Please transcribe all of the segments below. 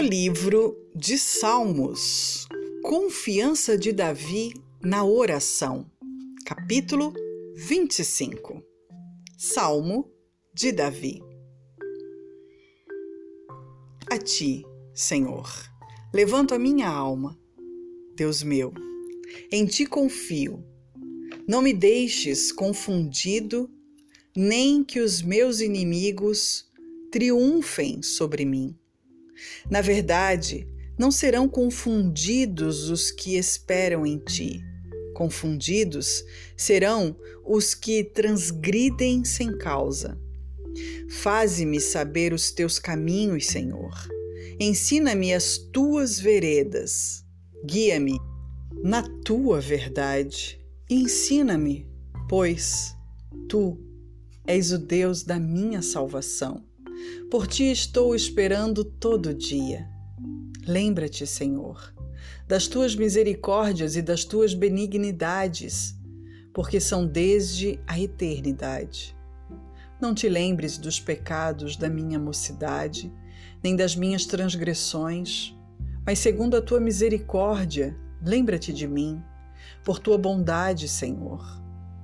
livro de Salmos, Confiança de Davi na Oração, capítulo 25. Salmo de Davi. A ti, Senhor, levanto a minha alma. Deus meu, em ti confio. Não me deixes confundido, nem que os meus inimigos triunfem sobre mim. Na verdade, não serão confundidos os que esperam em ti. Confundidos serão os que transgridem sem causa. Faze-me saber os teus caminhos, Senhor. Ensina-me as tuas veredas. Guia-me na tua verdade. Ensina-me, pois tu és o Deus da minha salvação. Por ti estou esperando todo dia. Lembra-te, Senhor, das tuas misericórdias e das tuas benignidades, porque são desde a eternidade. Não te lembres dos pecados da minha mocidade, nem das minhas transgressões, mas segundo a tua misericórdia, lembra-te de mim, por tua bondade, Senhor.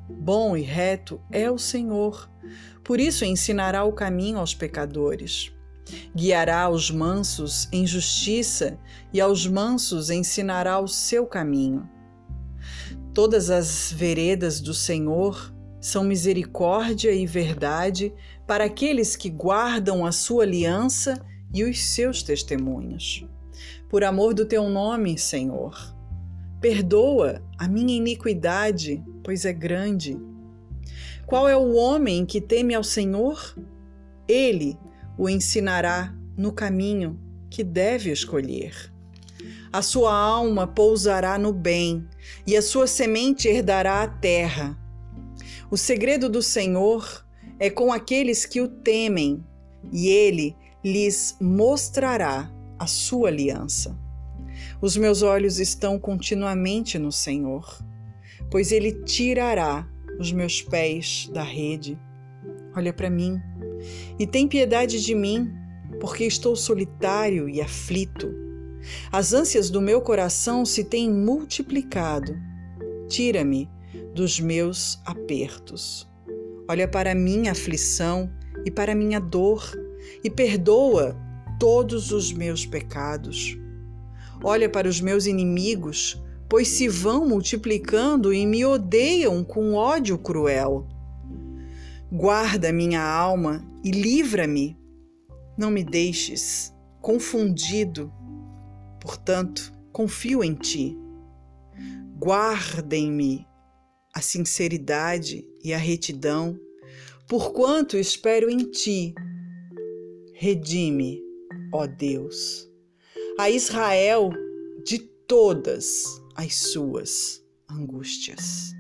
Bom e reto é o Senhor, por isso ensinará o caminho aos pecadores. Guiará os mansos em justiça e aos mansos ensinará o seu caminho. Todas as veredas do Senhor são misericórdia e verdade para aqueles que guardam a sua aliança e os seus testemunhos. Por amor do teu nome, Senhor, perdoa a minha iniquidade, pois é grande qual é o homem que teme ao Senhor? Ele o ensinará no caminho que deve escolher. A sua alma pousará no bem, e a sua semente herdará a terra. O segredo do Senhor é com aqueles que o temem, e ele lhes mostrará a sua aliança. Os meus olhos estão continuamente no Senhor, pois ele tirará os meus pés da rede. Olha para mim e tem piedade de mim, porque estou solitário e aflito. As ânsias do meu coração se têm multiplicado. Tira-me dos meus apertos. Olha para minha aflição e para minha dor e perdoa todos os meus pecados. Olha para os meus inimigos pois se vão multiplicando e me odeiam com ódio cruel. Guarda minha alma e livra-me. Não me deixes confundido. Portanto, confio em ti. Guardem-me a sinceridade e a retidão, porquanto espero em ti. Redime, ó Deus, a Israel de todas as suas angústias.